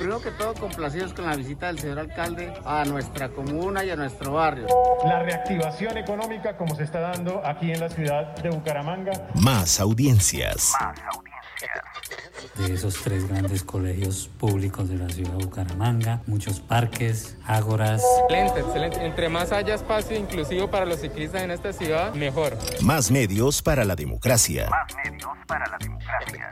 Primero que todo, complacidos con la visita del señor alcalde a nuestra comuna y a nuestro barrio. La reactivación económica como se está dando aquí en la ciudad de Bucaramanga. Más audiencias. Más de esos tres grandes colegios públicos de la ciudad de Bucaramanga, muchos parques, ágoras. Excelente, excelente. Entre más haya espacio inclusivo para los ciclistas en esta ciudad, mejor. Más medios para la democracia. Más medios para la democracia.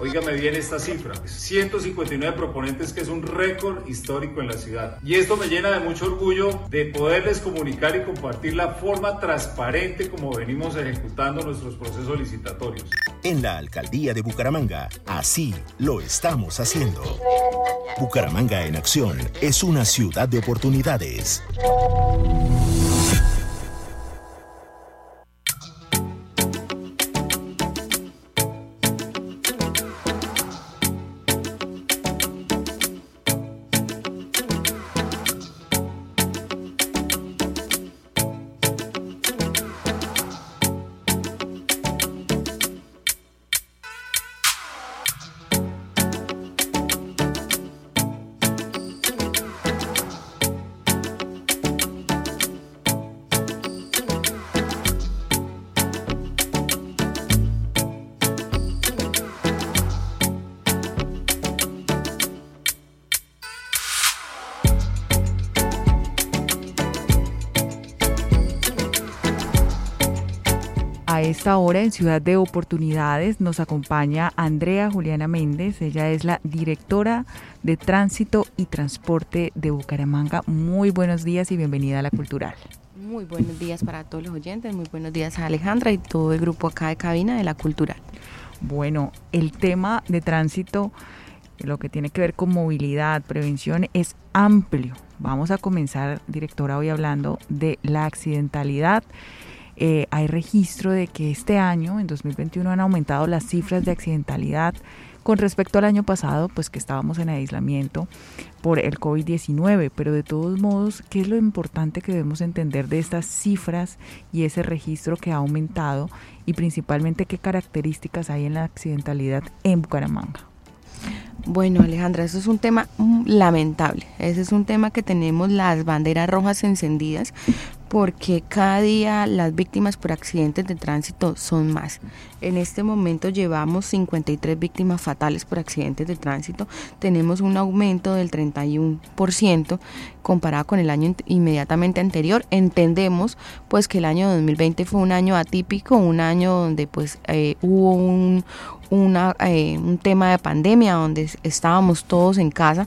Óigame bien esta cifra, 159 proponentes que es un récord histórico en la ciudad. Y esto me llena de mucho orgullo de poderles comunicar y compartir la forma transparente como venimos ejecutando nuestros procesos licitatorios. En la alcaldía de Bucaramanga, así lo estamos haciendo. Bucaramanga en acción es una ciudad de oportunidades. Esta hora en Ciudad de Oportunidades nos acompaña Andrea Juliana Méndez. Ella es la directora de Tránsito y Transporte de Bucaramanga. Muy buenos días y bienvenida a la Cultural. Muy buenos días para todos los oyentes, muy buenos días a Alejandra y todo el grupo acá de cabina de la Cultural. Bueno, el tema de tránsito, lo que tiene que ver con movilidad, prevención, es amplio. Vamos a comenzar, directora, hoy hablando de la accidentalidad eh, hay registro de que este año, en 2021, han aumentado las cifras de accidentalidad con respecto al año pasado, pues que estábamos en aislamiento por el COVID-19, pero de todos modos, ¿qué es lo importante que debemos entender de estas cifras y ese registro que ha aumentado y principalmente qué características hay en la accidentalidad en Bucaramanga? Bueno, Alejandra, eso es un tema lamentable. Ese es un tema que tenemos las banderas rojas encendidas porque cada día las víctimas por accidentes de tránsito son más. En este momento llevamos 53 víctimas fatales por accidentes de tránsito. Tenemos un aumento del 31% comparado con el año inmediatamente anterior. Entendemos pues que el año 2020 fue un año atípico, un año donde pues eh, hubo un, eh, un tema de pandemia, donde estábamos todos en casa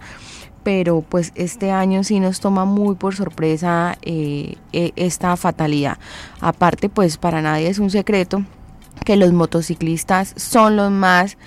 pero pues este año sí nos toma muy por sorpresa eh, e, esta fatalidad. Aparte, pues para nadie es un secreto que los motociclistas son los más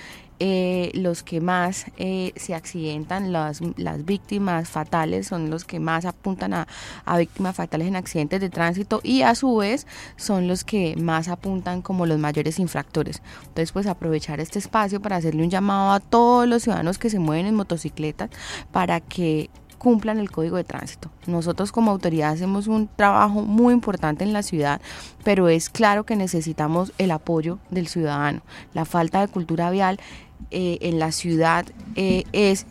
eh, los que más eh, se accidentan, las, las víctimas fatales son los que más apuntan a, a, víctimas fatales en accidentes de tránsito y a su vez son los que más apuntan como los mayores infractores. Entonces pues aprovechar este espacio para hacerle un llamado a todos los ciudadanos que se mueven en motocicletas para que cumplan el código de tránsito. Nosotros como autoridad hacemos un trabajo muy importante en la ciudad, pero es claro que necesitamos el apoyo del ciudadano. La falta de cultura vial eh, en la ciudad eh, es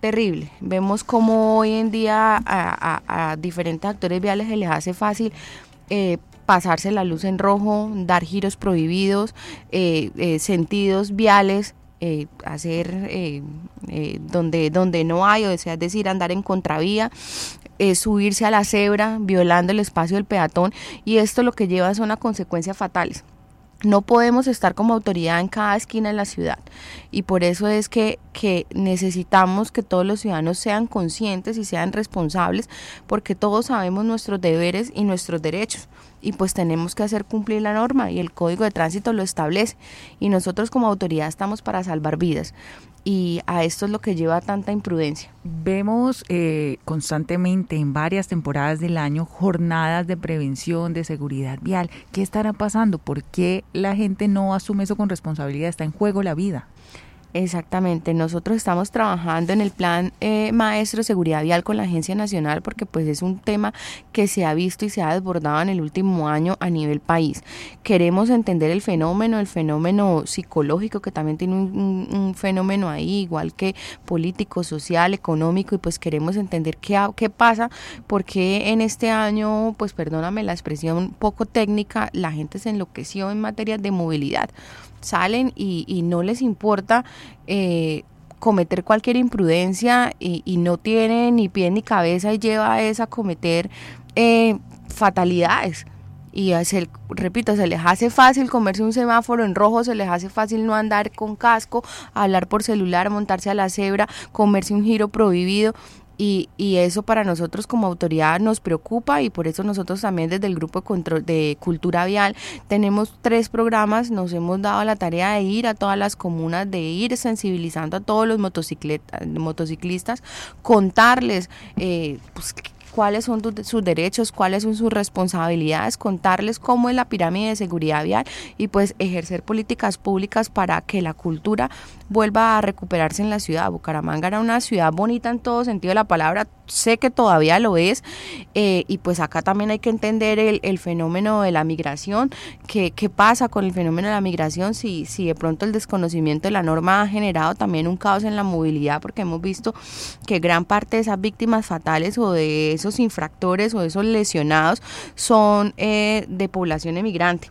terrible. Vemos como hoy en día a, diferentes actores viales se les hace fácil eh, pasarse la luz en rojo, dar giros prohibidos, sentidos viales eh, hacer eh, eh, donde, donde no hay, o sea, es decir, andar en contravía, subirse a la cebra, violando el espacio del peatón, y esto lo que lleva son a consecuencias fatales. No podemos estar como autoridad en cada esquina de la ciudad. Y por eso es que, que, necesitamos que todos los ciudadanos sean conscientes y sean responsables porque todos sabemos nuestros deberes y nuestros derechos. y pues tenemos que hacer cumplir la norma y el código de tránsito lo establece. Y nosotros como autoridad estamos para salvar vidas y a esto es lo que lleva tanta imprudencia. Vemos eh, constantemente en varias temporadas del año jornadas de prevención, de seguridad vial. ¿Qué estará pasando? ¿Por qué la gente no asume eso con responsabilidad? Está en juego la vida. Exactamente, nosotros estamos trabajando en el plan eh, maestro seguridad vial con la Agencia Nacional porque pues es un tema que se ha visto y se ha desbordado en el último año a nivel país. Queremos entender el fenómeno, el fenómeno psicológico que también tiene un, fenómeno ahí, igual que político, social, económico y pues queremos entender qué, qué pasa, porque en este año, pues perdóname la expresión poco técnica, la gente se enloqueció en materia de movilidad salen y, no les importa eh, cometer cualquier imprudencia y, no tienen ni pie ni cabeza y lleva a esa cometer eh, fatalidades. Y se, repito, se les hace fácil comerse un semáforo en rojo, se les hace fácil no andar con casco, hablar por celular, montarse a la cebra, comerse un giro prohibido. Y, y, eso para nosotros como autoridad nos preocupa y por eso nosotros también desde el grupo de, control de cultura vial tenemos tres programas, nos hemos dado la tarea de ir a todas las comunas, de ir sensibilizando a todos los motociclistas, contarles eh, pues, cuáles son sus derechos, cuáles son sus responsabilidades, contarles cómo es la pirámide de seguridad vial y pues ejercer políticas públicas para que la cultura vuelva a recuperarse en la ciudad. Bucaramanga era una ciudad bonita en todo sentido de la palabra, sé que todavía lo es eh, y pues acá también hay que entender el, fenómeno de la migración, qué, pasa con el fenómeno de la migración, si, si de pronto el desconocimiento de la norma ha generado también un caos en la movilidad, porque hemos visto que gran parte de esas víctimas fatales o de esos infractores o esos lesionados son eh, de población emigrante.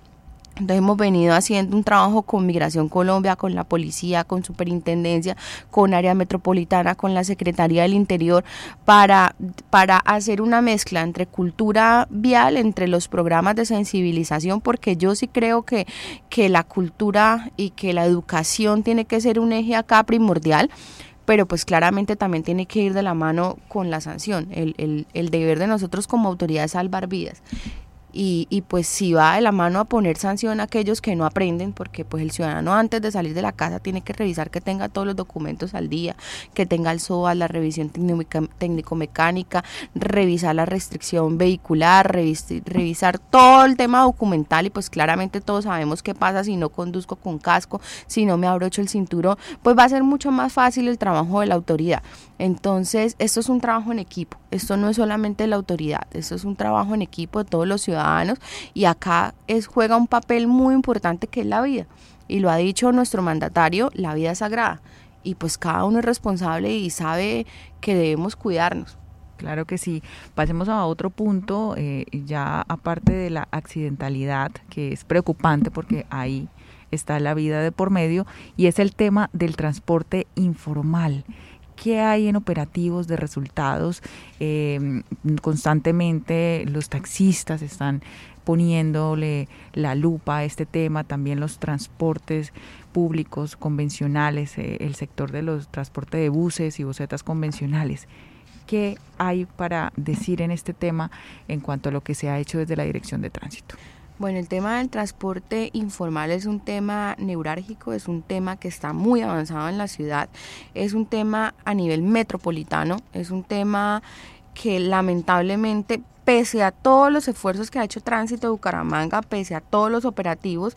Entonces hemos venido haciendo un trabajo con Migración Colombia, con la policía, con superintendencia, con área metropolitana, con la Secretaría del Interior, para, para hacer una mezcla entre cultura vial, entre los programas de sensibilización, porque yo sí creo que, que la cultura y que la educación tiene que ser un eje acá primordial pero pues claramente también tiene que ir de la mano con la sanción. El, el, el deber de nosotros como autoridad es salvar vidas y, y, pues si va de la mano a poner sanción a aquellos que no aprenden, porque pues el ciudadano antes de salir de la casa tiene que revisar que tenga todos los documentos al día, que tenga el SOA, la revisión técnico-mecánica, revisar la restricción vehicular, revisar todo el tema documental y pues claramente todos sabemos qué pasa si no conduzco con casco, si no me abrocho el cinturón, pues va a ser mucho más fácil el trabajo de la autoridad. Entonces, esto es un trabajo en equipo, esto no es solamente la autoridad, esto es un trabajo en equipo de todos los ciudadanos y acá es, juega un papel muy importante que es la vida. Y lo ha dicho nuestro mandatario, la vida es sagrada y pues cada uno es responsable y sabe que debemos cuidarnos. Claro que sí. Pasemos a otro punto, eh, ya aparte de la accidentalidad, que es preocupante porque ahí está la vida de por medio, y es el tema del transporte informal qué hay en operativos de resultados. Em, constantemente los taxistas están poniéndole la lupa a este tema, también los transportes públicos convencionales, eh, el sector de los transportes de buses y busetas convencionales. ¿Qué hay para decir en este tema en cuanto a lo que se ha hecho desde la Dirección de Tránsito? Bueno, el tema del transporte informal es un tema neurálgico, es un tema que está muy avanzado en la ciudad, es un tema a nivel metropolitano, es un tema que lamentablemente, pese a todos los esfuerzos que ha hecho Tránsito de Bucaramanga, pese a todos los operativos,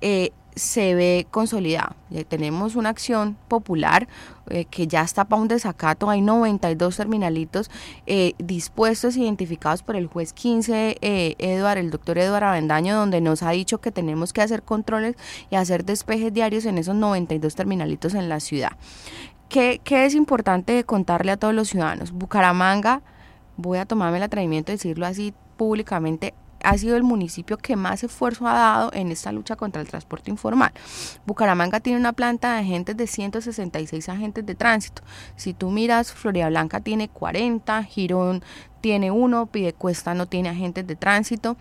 eh, se ve consolidado. tenemos una acción popular eh, que ya está para un desacato. Hay 92 terminalitos eh, dispuestos, identificados por el juez 15, eh, el doctor Eduardo Avendaño, donde nos ha dicho que tenemos que hacer controles y hacer despejes diarios en esos 92 terminalitos en la ciudad. ¿Qué, qué es importante contarle a todos los ciudadanos? Bucaramanga, voy a tomarme el atrevimiento de decirlo así públicamente, ha sido el municipio que más esfuerzo ha dado en esta lucha contra el transporte informal. Bucaramanga tiene una planta de agentes de 166 agentes de tránsito. Si tú miras, Florida Blanca tiene 40, Girón tiene uno, Pidecuesta no tiene agentes de tránsito.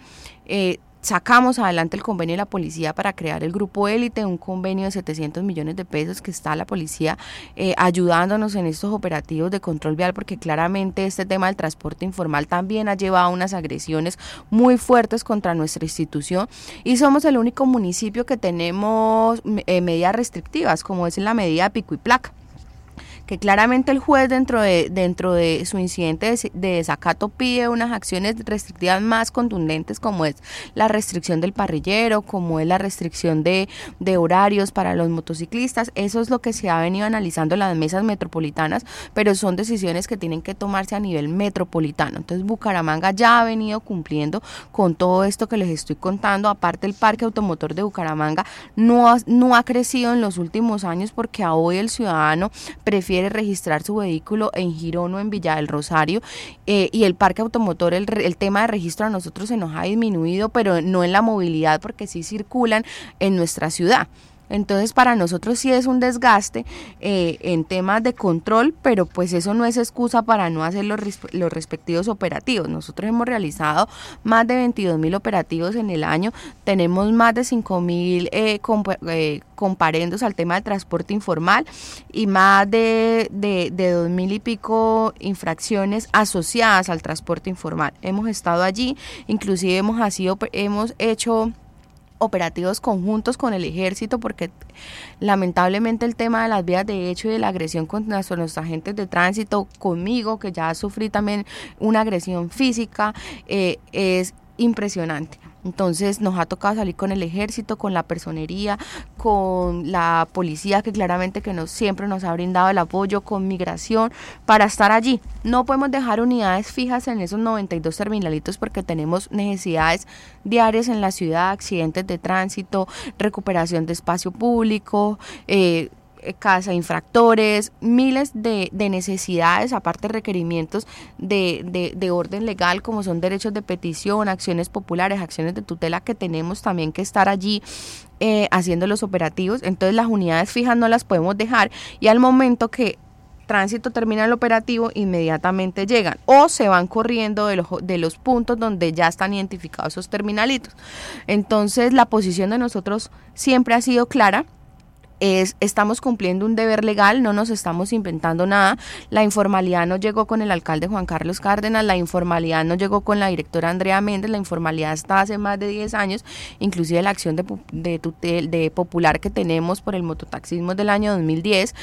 Eh, sacamos adelante el convenio de la policía para crear el grupo élite, un convenio de 700 millones de pesos que está la policía eh, ayudándonos en estos operativos de control vial porque claramente este tema del transporte informal también ha llevado a unas agresiones muy fuertes contra nuestra institución y somos el único municipio que tenemos eh, medidas restrictivas como es la medida pico y placa que claramente el juez dentro de, dentro de su incidente de, desacato pide unas acciones restrictivas más contundentes como es la restricción del parrillero, como es la restricción de, de horarios para los motociclistas. Eso es lo que se ha venido analizando en las mesas metropolitanas, pero son decisiones que tienen que tomarse a nivel metropolitano. Entonces Bucaramanga ya ha venido cumpliendo con todo esto que les estoy contando. Aparte el parque automotor de Bucaramanga no ha, no ha crecido en los últimos años porque a hoy el ciudadano prefiere registrar su vehículo en Girón o en Villa del Rosario eh, y el parque automotor, el, el tema de registro a nosotros se nos ha disminuido, pero no en la movilidad porque sí circulan en nuestra ciudad. Entonces para nosotros sí es un desgaste eh, en temas de control, pero pues eso no es excusa para no hacer los, los respectivos operativos. Nosotros hemos realizado más de 22 mil operativos en el año, tenemos más de 5 mil eh, eh, comparendos al tema del transporte informal y más de, de, de 2 mil y pico infracciones asociadas al transporte informal. Hemos estado allí, inclusive hemos, hemos hecho operativos conjuntos con el ejército porque lamentablemente el tema de las vías de hecho y de la agresión contra nuestros agentes de tránsito conmigo que ya sufrí también una agresión física eh, es impresionante. Entonces nos ha tocado salir con el ejército, con la personería, con la policía que claramente que nos siempre nos ha brindado el apoyo, con migración, para estar allí. No podemos dejar unidades fijas en esos 92 terminalitos porque tenemos necesidades diarias en la ciudad, accidentes de tránsito, recuperación de espacio público, eh, casa infractores, miles de, necesidades, aparte requerimientos de, de, orden legal como son derechos de petición, acciones populares, acciones de tutela que tenemos también que estar allí eh, haciendo los operativos. Entonces las unidades fijas no las podemos dejar y al momento que tránsito termina el operativo, inmediatamente llegan o se van corriendo de los, de los puntos donde ya están identificados esos terminalitos. Entonces la posición de nosotros siempre ha sido clara es, estamos cumpliendo un deber legal, no nos estamos inventando nada. La informalidad no llegó con el alcalde Juan Carlos Cárdenas, la informalidad no llegó con la directora Andrea Méndez, la informalidad está hace más de 10 años, inclusive la acción de, de, de popular que tenemos por el mototaxismo del año 2010.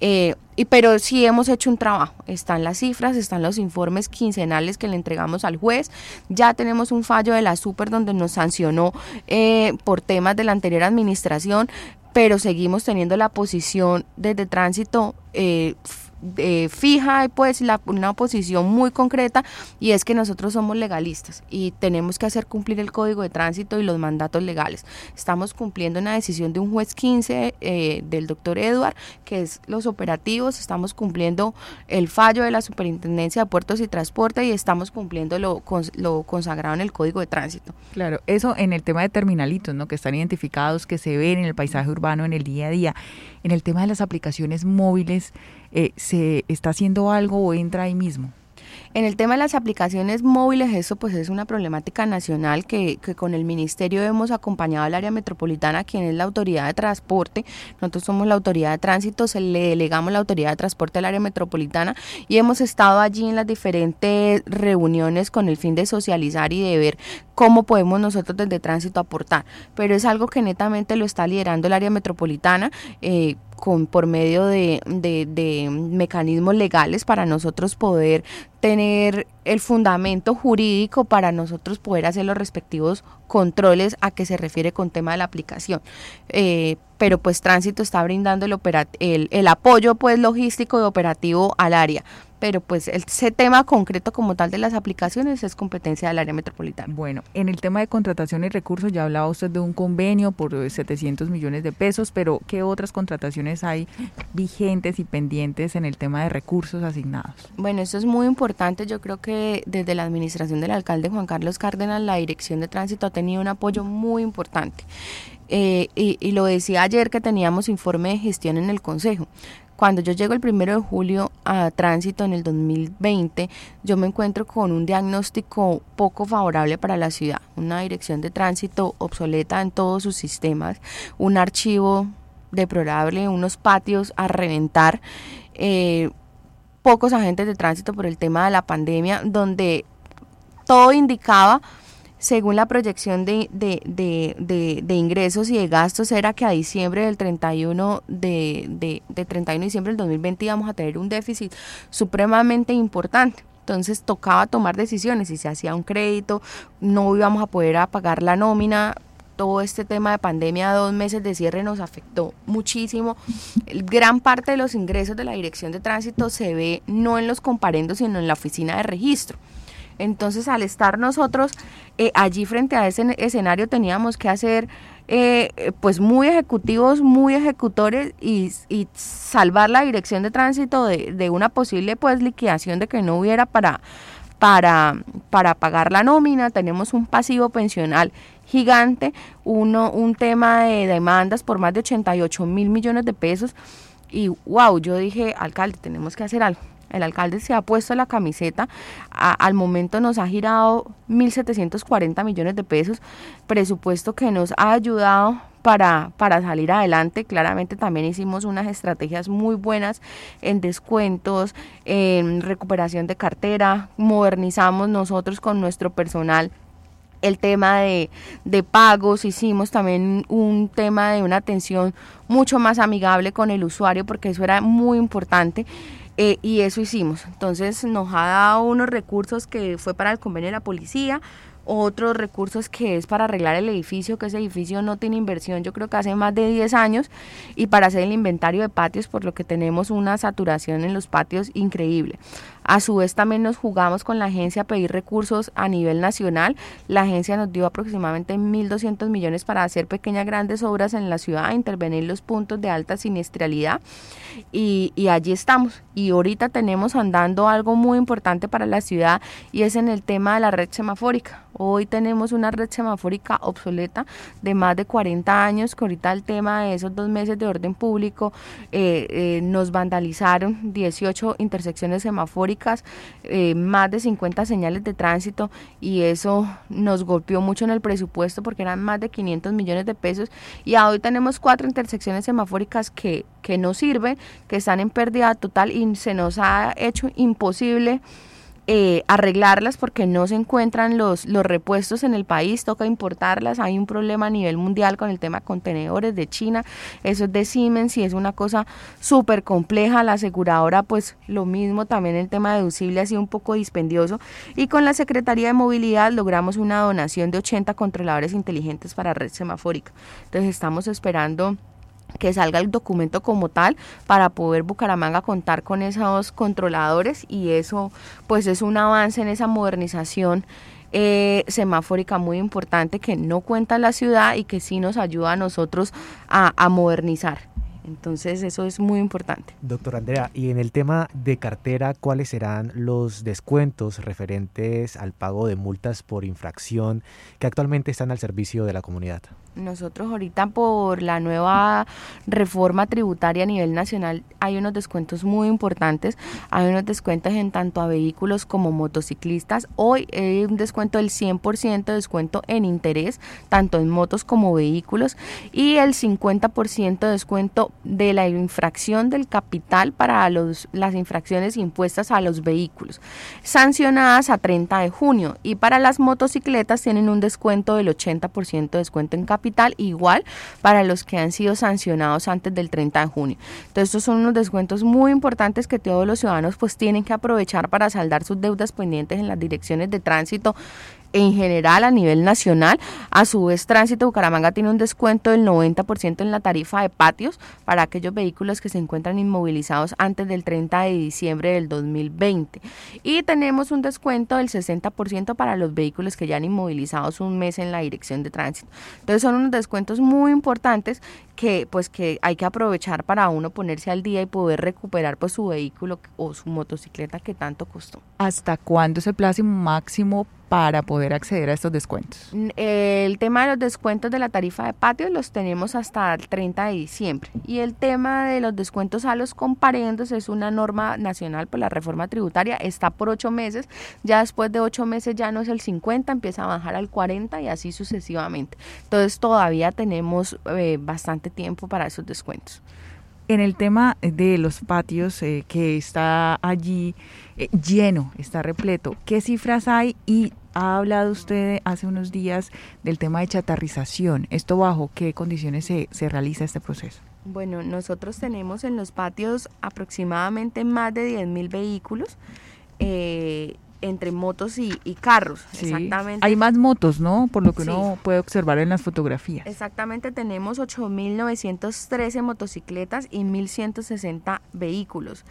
Eh, y, pero sí hemos hecho un trabajo, están las cifras, están los informes quincenales que le entregamos al juez, ya tenemos un fallo de la super donde nos sancionó eh, por temas de la anterior administración, pero seguimos teniendo la posición desde tránsito eh, eh, fija pues la, una posición muy concreta y es que nosotros somos legalistas y tenemos que hacer cumplir el código de tránsito y los mandatos legales. Estamos cumpliendo una decisión de un juez 15 eh, del doctor Edward, que es los operativos, estamos cumpliendo el fallo de la Superintendencia de Puertos y Transporte y estamos cumpliendo lo, lo consagrado en el código de tránsito. Claro, eso en el tema de terminalitos, ¿no? que están identificados, que se ven en el paisaje urbano en el día a día. En el tema de las aplicaciones móviles, eh, ¿se está haciendo algo o entra ahí mismo? En el tema de las aplicaciones móviles, eso pues es una problemática nacional que, con el ministerio hemos acompañado al área metropolitana, quien es la autoridad de transporte. Nosotros somos la autoridad de tránsito, se le delegamos la autoridad de transporte al área metropolitana y hemos estado allí en las diferentes reuniones con el fin de socializar y de ver cómo podemos nosotros desde tránsito aportar. Pero es algo que netamente lo está liderando el área metropolitana. Eh, con, por medio de, de, mecanismos legales para nosotros poder tener el fundamento jurídico para nosotros poder hacer los respectivos controles a que se refiere con tema de la aplicación. Eh, pero pues tránsito está brindando el, el, el apoyo pues logístico y operativo al área pero pues ese tema concreto como tal de las aplicaciones es competencia del área metropolitana. Bueno, en el tema de contratación y recursos ya hablaba usted de un convenio por 700 millones de pesos, pero ¿qué otras contrataciones hay vigentes y pendientes en el tema de recursos asignados? Bueno, eso es muy importante. Yo creo que desde la administración del alcalde Juan Carlos Cárdenas, la Dirección de Tránsito ha tenido un apoyo muy importante. Eh, y, y, lo decía ayer que teníamos informe de gestión en el Consejo Cuando yo llego el primero de julio a tránsito en el 2020, yo me encuentro con un diagnóstico poco favorable para la ciudad, una dirección de tránsito obsoleta en todos sus sistemas, un archivo deplorable, unos patios a reventar, eh, pocos agentes de tránsito por el tema de la pandemia, donde todo indicaba según la proyección de, de, ingresos y de gastos, era que a diciembre del 31 de, de, 31 de diciembre del 2020 íbamos a tener un déficit supremamente importante. Entonces tocaba tomar decisiones, si se hacía un crédito, no íbamos a poder pagar la nómina, todo este tema de pandemia, dos meses de cierre nos afectó muchísimo. Gran parte de los ingresos de la Dirección de Tránsito se ve no en los comparendos, sino en la oficina de registro. Entonces, al estar nosotros eh, allí frente a ese escenario, teníamos que hacer eh, pues muy ejecutivos, muy ejecutores y, salvar la dirección de tránsito de, una posible pues liquidación de que no hubiera para, para, para pagar la nómina. Tenemos un pasivo pensional gigante, uno, un tema de demandas por más de 88 mil millones de pesos. Y wow, yo dije, alcalde, tenemos que hacer algo el alcalde se ha puesto la camiseta, al momento nos ha girado 1.740 millones de pesos, presupuesto que nos ha ayudado para, para, salir adelante. Claramente también hicimos unas estrategias muy buenas en descuentos, en recuperación de cartera, modernizamos nosotros con nuestro personal el tema de, de, pagos, hicimos también un tema de una atención mucho más amigable con el usuario porque eso era muy importante. Eh, y eso hicimos. Entonces nos ha dado unos recursos que fue para el convenio de la policía, otros recursos que es para arreglar el edificio, que ese edificio no tiene inversión, yo creo que hace más de 10 años, y para hacer el inventario de patios, por lo que tenemos una saturación en los patios increíble. A su vez también nos jugamos con la agencia a pedir recursos a nivel nacional. La agencia nos dio aproximadamente 1.200 millones para hacer pequeñas grandes obras en la ciudad, intervenir los puntos de alta siniestralidad y, y allí estamos. Y ahorita tenemos andando algo muy importante para la ciudad y es en el tema de la red semafórica. Hoy tenemos una red semafórica obsoleta de más de 40 años, que ahorita el tema de esos dos meses de orden público eh, eh, nos vandalizaron 18 intersecciones semafóricas, eh, más de 50 señales de tránsito y eso nos golpeó mucho en el presupuesto porque eran más de 500 millones de pesos y hoy tenemos cuatro intersecciones semafóricas que, que no sirven, que están en pérdida total y se nos ha hecho imposible eh, arreglarlas porque no se encuentran los, los repuestos en el país, toca importarlas, hay un problema a nivel mundial con el tema contenedores de China, eso es de Siemens y es una cosa súper compleja, la aseguradora pues lo mismo, también el tema deducible ha sido un poco dispendioso. Y con la Secretaría de Movilidad logramos una donación de 80 controladores inteligentes para red semafórica, entonces estamos esperando que salga el documento como tal para poder Bucaramanga contar con esos controladores y eso pues es un avance en esa modernización eh, muy importante que no cuenta la ciudad y que sí nos ayuda a nosotros a, a modernizar. Entonces eso es muy importante. Doctor Andrea, y en el tema de cartera, ¿cuáles serán los descuentos referentes al pago de multas por infracción que actualmente están al servicio de la comunidad? Nosotros ahorita por la nueva reforma tributaria a nivel nacional hay unos descuentos muy importantes, hay unos descuentos en tanto a vehículos como motociclistas. Hoy hay un descuento del 100% de descuento en interés, tanto en motos como vehículos, y el 50% de descuento de la infracción del capital para los, las infracciones impuestas a los vehículos, sancionadas a 30 de junio, y para las motocicletas tienen un descuento del 80% de descuento en capital igual para los que han sido sancionados antes del 30 de junio. Entonces estos son unos descuentos muy importantes que todos los ciudadanos pues tienen que aprovechar para saldar sus deudas pendientes en las direcciones de tránsito en general a nivel nacional. A su vez, Tránsito Bucaramanga tiene un descuento del 90% en la tarifa de patios para aquellos vehículos que se encuentran inmovilizados antes del 30 de diciembre del 2020. Y tenemos un descuento del 60% para los vehículos que ya han inmovilizados un mes en la dirección de tránsito. Entonces son unos descuentos muy importantes que pues que hay que aprovechar para uno ponerse al día y poder recuperar pues su vehículo o su motocicleta que tanto costó. ¿Hasta cuándo es el plazo máximo para poder acceder a estos descuentos? El tema de los descuentos de la tarifa de patio los tenemos hasta el 30 de diciembre y el tema de los descuentos a los comparendos es una norma nacional por la reforma tributaria, está por ocho meses, ya después de ocho meses ya no es el 50, empieza a bajar al 40 y así sucesivamente. Entonces todavía tenemos eh, bastante tiempo para esos descuentos. En el tema de los patios eh, que está allí eh, lleno, está repleto, ¿qué cifras hay? Y ha hablado usted hace unos días del tema de chatarrización. ¿Esto bajo qué condiciones se, se realiza este proceso? Bueno, nosotros tenemos en los patios aproximadamente más de 10.000 vehículos. Eh, entre motos y, carros, exactamente. Hay más motos, ¿no? Por lo que uno puede observar en las fotografías. Exactamente, tenemos 8.913 motocicletas y 1.160 vehículos.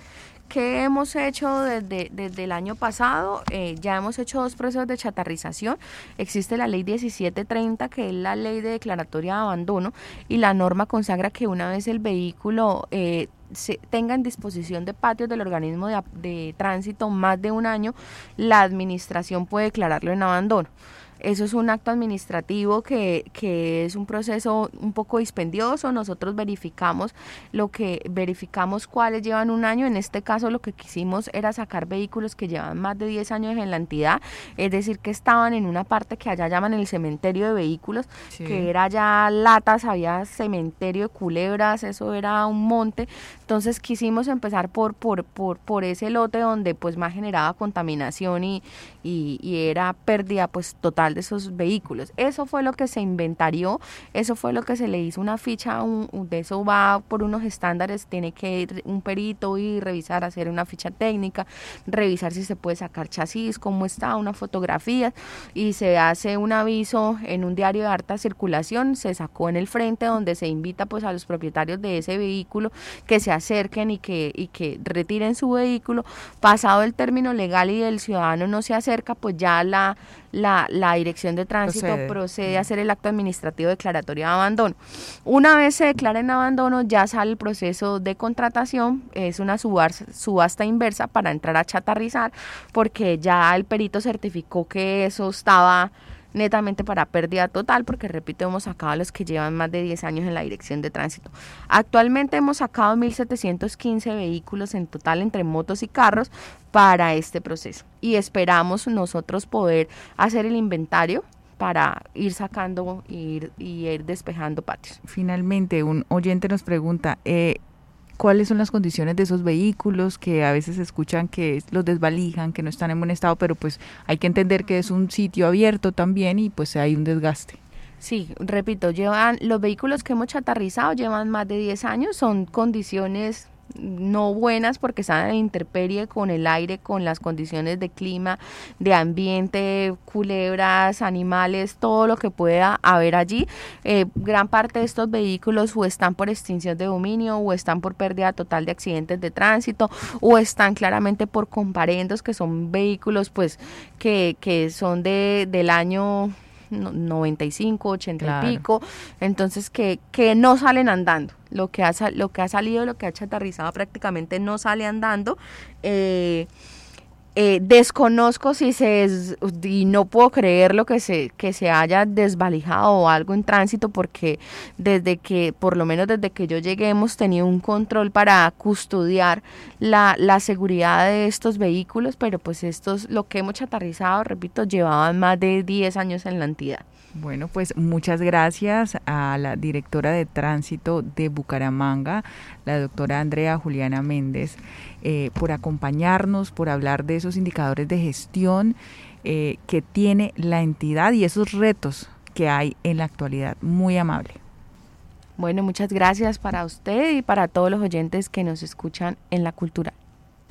¿Qué hemos hecho desde, desde el año pasado? Eh, ya hemos hecho dos procesos de chatarrización. Existe la ley 1730, que es la ley de declaratoria de abandono, y la norma consagra que una vez el vehículo eh, se tenga en disposición de patios del organismo de, de tránsito más de un año, la administración puede declararlo en abandono. Eso es un acto administrativo que, que, es un proceso un poco dispendioso. Nosotros verificamos lo que verificamos cuáles llevan un año. En este caso lo que quisimos era sacar vehículos que llevan más de 10 años en la entidad, es decir, que estaban en una parte que allá llaman el cementerio de vehículos, que era ya latas, había cementerio de culebras, eso era un monte. Entonces quisimos empezar por, por, por, por ese lote donde pues más generaba contaminación y, y, y era pérdida pues total de esos vehículos. Eso fue lo que se inventarió, eso fue lo que se le hizo una ficha, un, de eso va por unos estándares, tiene que ir un perito y revisar, hacer una ficha técnica, revisar si se puede sacar chasis, cómo está, una fotografía y se hace un aviso en un diario de harta circulación, se sacó en el frente donde se invita pues a los propietarios de ese vehículo que se acerquen y que, y que retiren su vehículo. Pasado el término legal y el ciudadano no se acerca, pues ya la, la, la Dirección de Tránsito procede. a hacer el acto administrativo declaratorio de abandono. Una vez se declara en abandono, ya sale el proceso de contratación, es una subasta inversa para entrar a chatarrizar, porque ya el perito certificó que eso estaba netamente para pérdida total, porque repito, hemos sacado a los que llevan más de 10 años en la dirección de tránsito. Actualmente hemos sacado 1.715 vehículos en total entre motos y carros para este proceso y esperamos nosotros poder hacer el inventario para ir sacando y ir despejando patios. Finalmente, un oyente nos pregunta, eh, cuáles son las condiciones de esos vehículos que a veces escuchan que los desvalijan, que no están en buen estado, pero pues hay que entender que es un sitio abierto también y pues hay un desgaste. Sí, repito, llevan los vehículos que hemos chatarrizado llevan más de 10 años, son condiciones no buenas porque están en interperie con el aire, con las condiciones de clima, de ambiente, culebras, animales, todo lo que pueda haber allí. Eh, gran parte de estos vehículos o están por extinción de dominio o están por pérdida total de accidentes de tránsito o están claramente por comparendos que son vehículos pues que, que son de, del año 95, 80 y pico, entonces que, que no salen andando. Lo que, ha, lo que ha salido, lo que ha chatarrizado prácticamente no sale andando. Eh, eh, desconozco si se y no puedo creer lo que se que se haya desvalijado o algo en tránsito porque desde que por lo menos desde que yo llegué hemos tenido un control para custodiar la, la seguridad de estos vehículos pero pues estos lo que hemos chatarrizado repito llevaban más de 10 años en la entidad bueno, pues muchas gracias a la directora de tránsito de Bucaramanga, la doctora Andrea Juliana Méndez, eh, por acompañarnos, por hablar de esos indicadores de gestión eh, que tiene la entidad y esos retos que hay en la actualidad. Muy amable. Bueno, muchas gracias para usted y para todos los oyentes que nos escuchan en la cultura.